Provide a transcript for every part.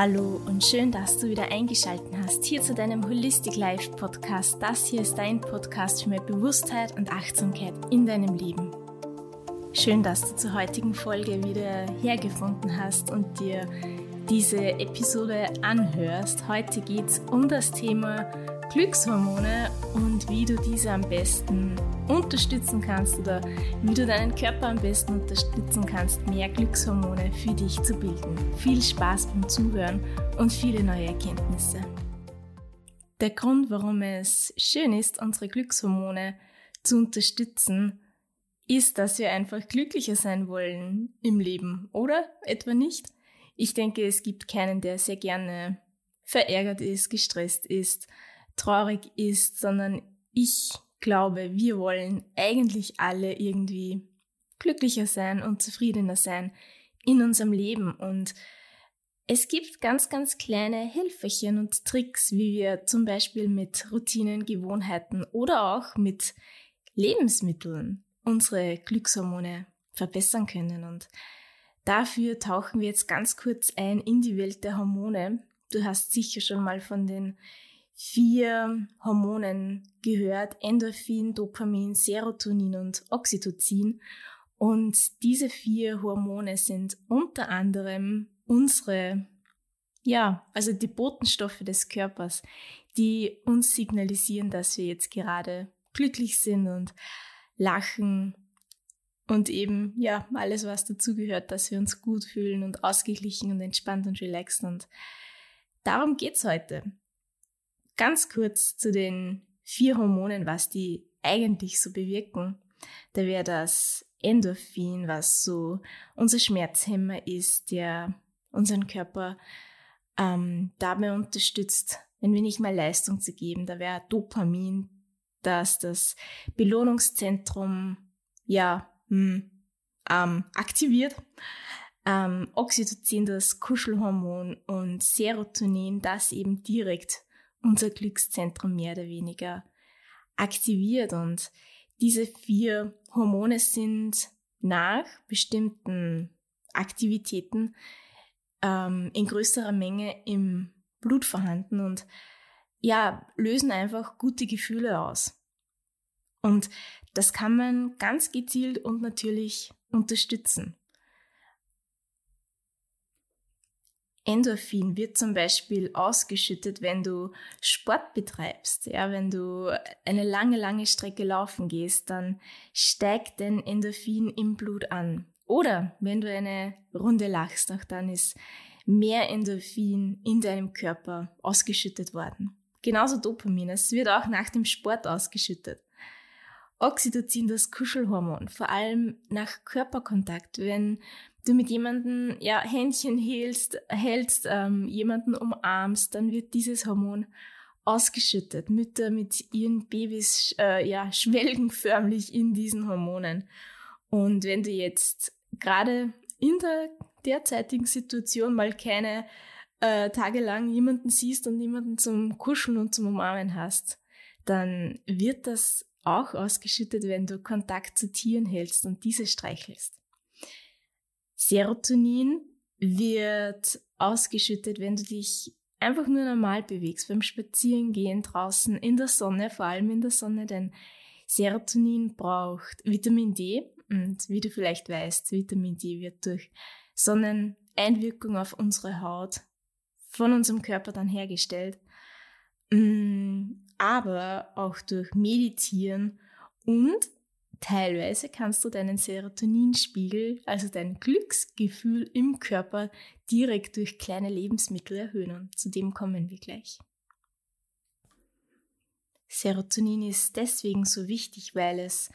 Hallo und schön, dass du wieder eingeschaltet hast hier zu deinem Holistic Life Podcast. Das hier ist dein Podcast für mehr Bewusstheit und Achtsamkeit in deinem Leben. Schön, dass du zur heutigen Folge wieder hergefunden hast und dir diese Episode anhörst. Heute geht es um das Thema Glückshormone und wie du diese am besten unterstützen kannst oder wie du deinen Körper am besten unterstützen kannst, mehr Glückshormone für dich zu bilden. Viel Spaß beim Zuhören und viele neue Erkenntnisse. Der Grund, warum es schön ist, unsere Glückshormone zu unterstützen, ist, dass wir einfach glücklicher sein wollen im Leben, oder? Etwa nicht? Ich denke, es gibt keinen, der sehr gerne verärgert ist, gestresst ist, traurig ist, sondern ich glaube, wir wollen eigentlich alle irgendwie glücklicher sein und zufriedener sein in unserem Leben. Und es gibt ganz, ganz kleine Helferchen und Tricks, wie wir zum Beispiel mit Routinen, Gewohnheiten oder auch mit Lebensmitteln unsere Glückshormone verbessern können. Und dafür tauchen wir jetzt ganz kurz ein in die Welt der Hormone. Du hast sicher schon mal von den vier Hormonen gehört, Endorphin, Dopamin, Serotonin und Oxytocin. Und diese vier Hormone sind unter anderem unsere, ja, also die Botenstoffe des Körpers, die uns signalisieren, dass wir jetzt gerade glücklich sind und lachen und eben, ja, alles, was dazugehört, dass wir uns gut fühlen und ausgeglichen und entspannt und relaxed. Und darum geht's heute. Ganz kurz zu den vier Hormonen, was die eigentlich so bewirken. Da wäre das Endorphin, was so unser Schmerzhemmer ist, der unseren Körper ähm, dabei unterstützt, wenn wir nicht mal Leistung zu geben. Da wäre Dopamin, das das Belohnungszentrum ja mh, hm, ähm, aktiviert. Ähm, Oxytocin, das Kuschelhormon und Serotonin, das eben direkt unser Glückszentrum mehr oder weniger aktiviert. Und diese vier Hormone sind nach bestimmten Aktivitäten ähm, in größerer Menge im Blut vorhanden und ja, lösen einfach gute Gefühle aus. Und das kann man ganz gezielt und natürlich unterstützen. Endorphin wird zum Beispiel ausgeschüttet, wenn du Sport betreibst. Ja, wenn du eine lange, lange Strecke laufen gehst, dann steigt dein Endorphin im Blut an. Oder wenn du eine Runde lachst, auch dann ist mehr Endorphin in deinem Körper ausgeschüttet worden. Genauso Dopamin. Es wird auch nach dem Sport ausgeschüttet. Oxytocin, das Kuschelhormon, vor allem nach Körperkontakt, wenn du mit jemandem ja, Händchen hältst, hältst ähm, jemanden umarmst, dann wird dieses Hormon ausgeschüttet. Mütter mit ihren Babys äh, ja, schwelgen förmlich in diesen Hormonen. Und wenn du jetzt gerade in der derzeitigen Situation mal keine äh, Tage lang jemanden siehst und jemanden zum Kuscheln und zum Umarmen hast, dann wird das auch ausgeschüttet, wenn du Kontakt zu Tieren hältst und diese streichelst. Serotonin wird ausgeschüttet, wenn du dich einfach nur normal bewegst, beim Spazierengehen draußen, in der Sonne, vor allem in der Sonne, denn Serotonin braucht Vitamin D und wie du vielleicht weißt, Vitamin D wird durch Sonneneinwirkung auf unsere Haut von unserem Körper dann hergestellt, mm, aber auch durch Meditieren und Teilweise kannst du deinen Serotoninspiegel, also dein Glücksgefühl im Körper, direkt durch kleine Lebensmittel erhöhen. Und zu dem kommen wir gleich. Serotonin ist deswegen so wichtig, weil es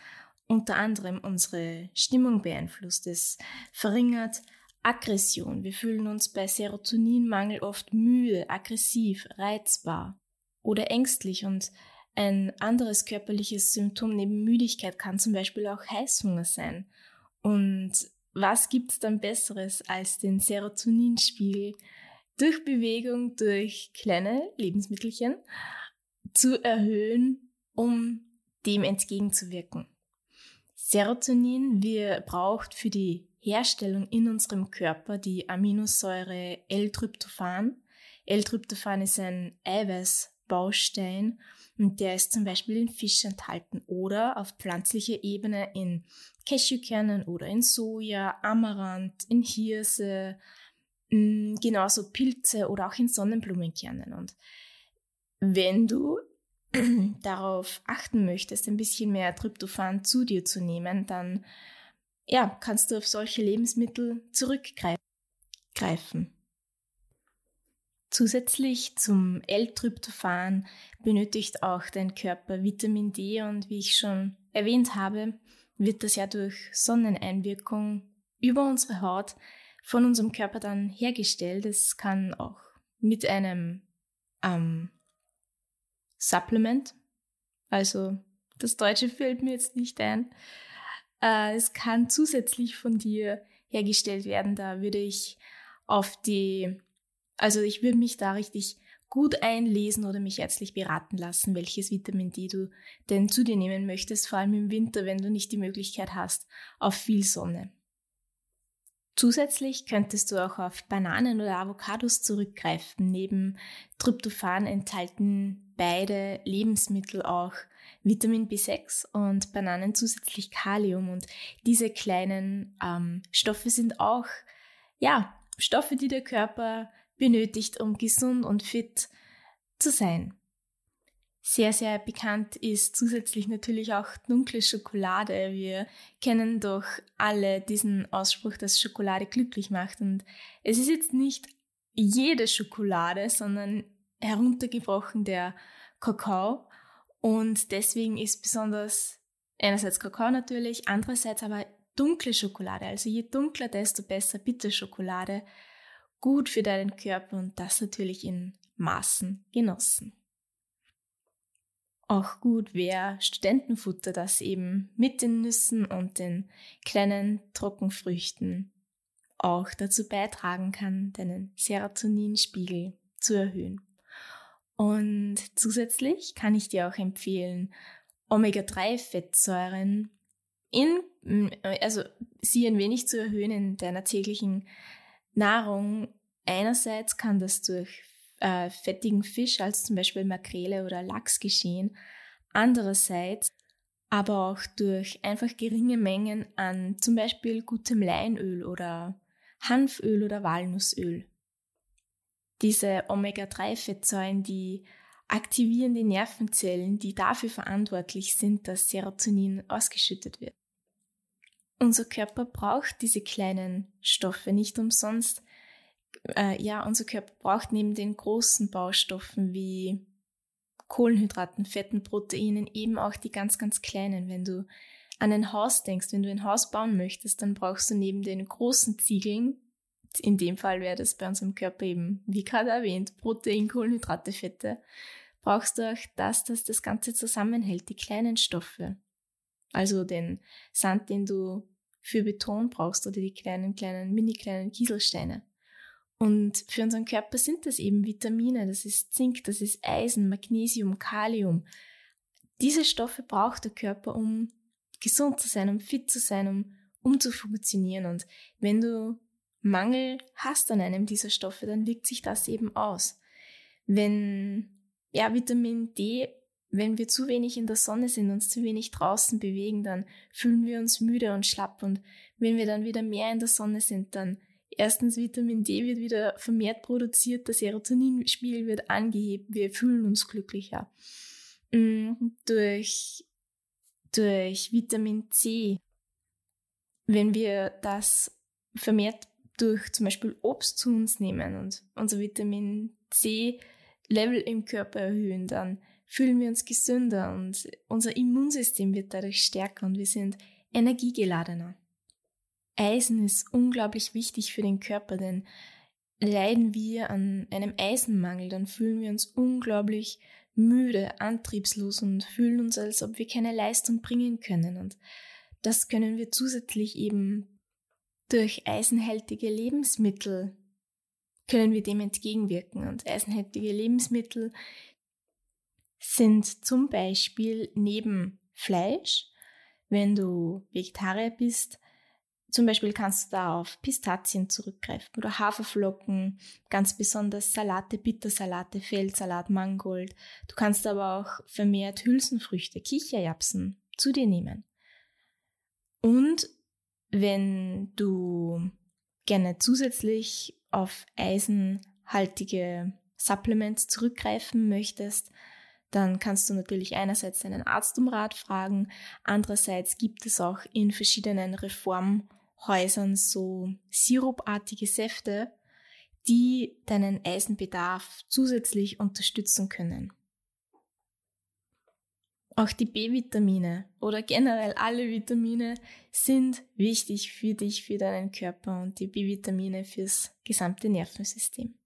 unter anderem unsere Stimmung beeinflusst. Es verringert Aggression. Wir fühlen uns bei Serotoninmangel oft müde, aggressiv, reizbar oder ängstlich und ein anderes körperliches Symptom neben Müdigkeit kann zum Beispiel auch Heißhunger sein. Und was gibt's dann Besseres als den Serotoninspiegel durch Bewegung, durch kleine Lebensmittelchen zu erhöhen, um dem entgegenzuwirken? Serotonin wir braucht für die Herstellung in unserem Körper die Aminosäure L-Tryptophan. L-Tryptophan ist ein Eiweißbaustein und der ist zum Beispiel in Fisch enthalten oder auf pflanzlicher Ebene in Cashewkernen oder in Soja, Amaranth, in Hirse, mm, genauso Pilze oder auch in Sonnenblumenkernen. Und wenn du darauf achten möchtest, ein bisschen mehr Tryptophan zu dir zu nehmen, dann ja, kannst du auf solche Lebensmittel zurückgreifen. Zusätzlich zum L-Tryptophan benötigt auch dein Körper Vitamin D und wie ich schon erwähnt habe, wird das ja durch Sonneneinwirkung über unsere Haut von unserem Körper dann hergestellt. Es kann auch mit einem ähm, Supplement, also das Deutsche fällt mir jetzt nicht ein. Äh, es kann zusätzlich von dir hergestellt werden. Da würde ich auf die also ich würde mich da richtig gut einlesen oder mich ärztlich beraten lassen, welches Vitamin D du denn zu dir nehmen möchtest, vor allem im Winter, wenn du nicht die Möglichkeit hast auf viel Sonne. Zusätzlich könntest du auch auf Bananen oder Avocados zurückgreifen. Neben Tryptophan enthalten beide Lebensmittel auch Vitamin B6 und Bananen zusätzlich Kalium. Und diese kleinen ähm, Stoffe sind auch, ja, Stoffe, die der Körper benötigt, um gesund und fit zu sein. Sehr, sehr bekannt ist zusätzlich natürlich auch dunkle Schokolade. Wir kennen doch alle diesen Ausspruch, dass Schokolade glücklich macht. Und es ist jetzt nicht jede Schokolade, sondern heruntergebrochen der Kakao. Und deswegen ist besonders einerseits Kakao natürlich, andererseits aber dunkle Schokolade. Also je dunkler, desto besser Bitterschokolade gut für deinen Körper und das natürlich in Maßen genossen. Auch gut wäre Studentenfutter, das eben mit den Nüssen und den kleinen Trockenfrüchten auch dazu beitragen kann, deinen Serotoninspiegel zu erhöhen. Und zusätzlich kann ich dir auch empfehlen, Omega-3-Fettsäuren in, also sie ein wenig zu erhöhen in deiner täglichen Nahrung, einerseits kann das durch äh, fettigen Fisch, als zum Beispiel Makrele oder Lachs geschehen, andererseits aber auch durch einfach geringe Mengen an zum Beispiel gutem Leinöl oder Hanföl oder Walnussöl. Diese Omega-3-Fettsäuren, die aktivieren die Nervenzellen, die dafür verantwortlich sind, dass Serotonin ausgeschüttet wird. Unser Körper braucht diese kleinen Stoffe nicht umsonst. Äh, ja, unser Körper braucht neben den großen Baustoffen wie Kohlenhydraten, Fetten, Proteinen eben auch die ganz, ganz kleinen. Wenn du an ein Haus denkst, wenn du ein Haus bauen möchtest, dann brauchst du neben den großen Ziegeln, in dem Fall wäre das bei unserem Körper eben, wie gerade erwähnt, Protein, Kohlenhydrate, Fette, brauchst du auch das, das das Ganze zusammenhält, die kleinen Stoffe. Also den Sand, den du für Beton brauchst oder die kleinen, kleinen, mini kleinen Kieselsteine. Und für unseren Körper sind das eben Vitamine, das ist Zink, das ist Eisen, Magnesium, Kalium. Diese Stoffe braucht der Körper, um gesund zu sein, um fit zu sein, um, um zu funktionieren. Und wenn du Mangel hast an einem dieser Stoffe, dann wirkt sich das eben aus. Wenn ja, Vitamin D wenn wir zu wenig in der Sonne sind, uns zu wenig draußen bewegen, dann fühlen wir uns müde und schlapp. Und wenn wir dann wieder mehr in der Sonne sind, dann erstens Vitamin D wird wieder vermehrt produziert, der Serotoninspiegel wird angehebt, wir fühlen uns glücklicher. Mm, durch, durch Vitamin C, wenn wir das vermehrt durch zum Beispiel Obst zu uns nehmen und unser Vitamin C Level im Körper erhöhen, dann fühlen wir uns gesünder und unser Immunsystem wird dadurch stärker und wir sind energiegeladener. Eisen ist unglaublich wichtig für den Körper, denn leiden wir an einem Eisenmangel, dann fühlen wir uns unglaublich müde, antriebslos und fühlen uns, als ob wir keine Leistung bringen können. Und das können wir zusätzlich eben durch eisenhältige Lebensmittel können wir dem entgegenwirken. Und eisenhältige Lebensmittel sind zum Beispiel neben Fleisch, wenn du Vegetarier bist, Zum Beispiel kannst du da auf Pistazien zurückgreifen oder Haferflocken, ganz besonders Salate, Bittersalate, Feldsalat, Mangold. Du kannst aber auch vermehrt Hülsenfrüchte, Kichererbsen zu dir nehmen. Und wenn du gerne zusätzlich auf eisenhaltige Supplements zurückgreifen möchtest, dann kannst du natürlich einerseits deinen Arzt um Rat fragen, andererseits gibt es auch in verschiedenen Reform- Häusern so sirupartige Säfte, die deinen Eisenbedarf zusätzlich unterstützen können. Auch die B-Vitamine oder generell alle Vitamine sind wichtig für dich, für deinen Körper und die B-Vitamine fürs gesamte Nervensystem.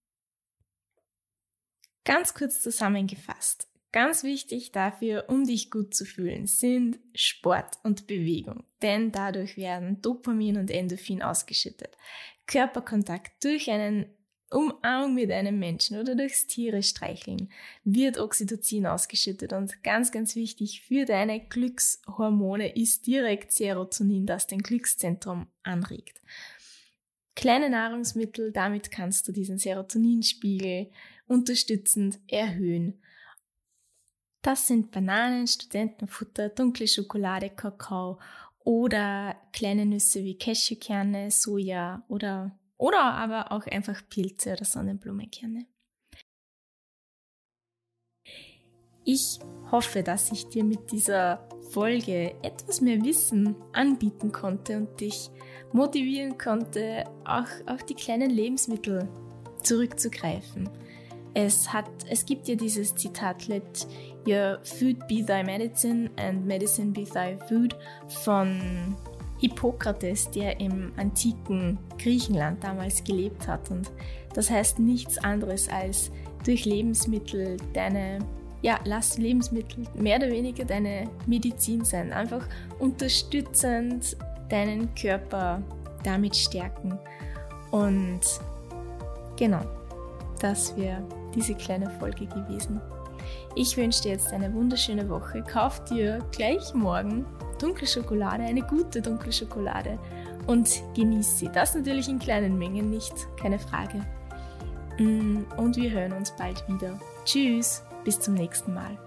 Ganz kurz zusammengefasst. Ganz wichtig dafür, um dich gut zu fühlen, sind Sport und Bewegung, denn dadurch werden Dopamin und Endorphin ausgeschüttet. Körperkontakt durch einen Umarmung mit einem Menschen oder durchs Tiere streicheln wird Oxytocin ausgeschüttet und ganz, ganz wichtig für deine Glückshormone ist direkt Serotonin, das dein Glückszentrum anregt. Kleine Nahrungsmittel, damit kannst du diesen Serotoninspiegel unterstützend erhöhen das sind Bananen, Studentenfutter, dunkle Schokolade, Kakao oder kleine Nüsse wie Cashewkerne, Soja oder, oder aber auch einfach Pilze oder Sonnenblumenkerne. Ich hoffe, dass ich dir mit dieser Folge etwas mehr Wissen anbieten konnte und dich motivieren konnte, auch auf die kleinen Lebensmittel zurückzugreifen. Es, hat, es gibt ja dieses Zitat, let your food be thy medicine and medicine be thy food von Hippokrates, der im antiken Griechenland damals gelebt hat. Und das heißt nichts anderes als durch Lebensmittel deine, ja, lass Lebensmittel mehr oder weniger deine Medizin sein. Einfach unterstützend deinen Körper damit stärken. Und genau, das wäre diese kleine Folge gewesen. Ich wünsche dir jetzt eine wunderschöne Woche. Kauf dir gleich morgen dunkle Schokolade, eine gute dunkle Schokolade und genieß sie. Das natürlich in kleinen Mengen nicht, keine Frage. Mm, und wir hören uns bald wieder. Tschüss, bis zum nächsten Mal.